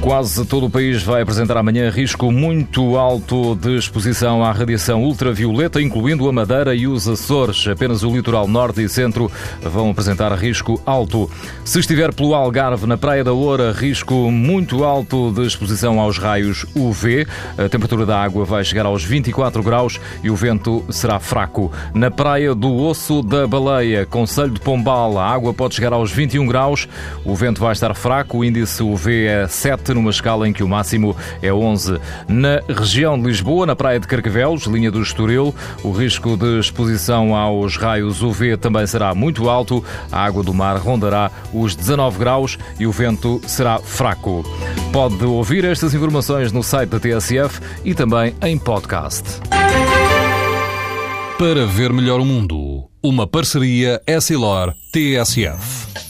Quase todo o país vai apresentar amanhã risco muito alto de exposição à radiação ultravioleta, incluindo a Madeira e os Açores. Apenas o litoral norte e centro vão apresentar risco alto. Se estiver pelo Algarve, na Praia da Oura, risco muito alto de exposição aos raios UV. A temperatura da água vai chegar aos 24 graus e o vento será fraco. Na Praia do Osso da Baleia, Conselho de Pombal, a água pode chegar aos 21 graus. O vento vai estar fraco, o índice UV é 7 numa escala em que o máximo é 11. Na região de Lisboa, na praia de Carcavelos, linha do Estoril, o risco de exposição aos raios UV também será muito alto. A água do mar rondará os 19 graus e o vento será fraco. Pode ouvir estas informações no site da TSF e também em podcast. Para ver melhor o mundo, uma parceria Essilor-TSF.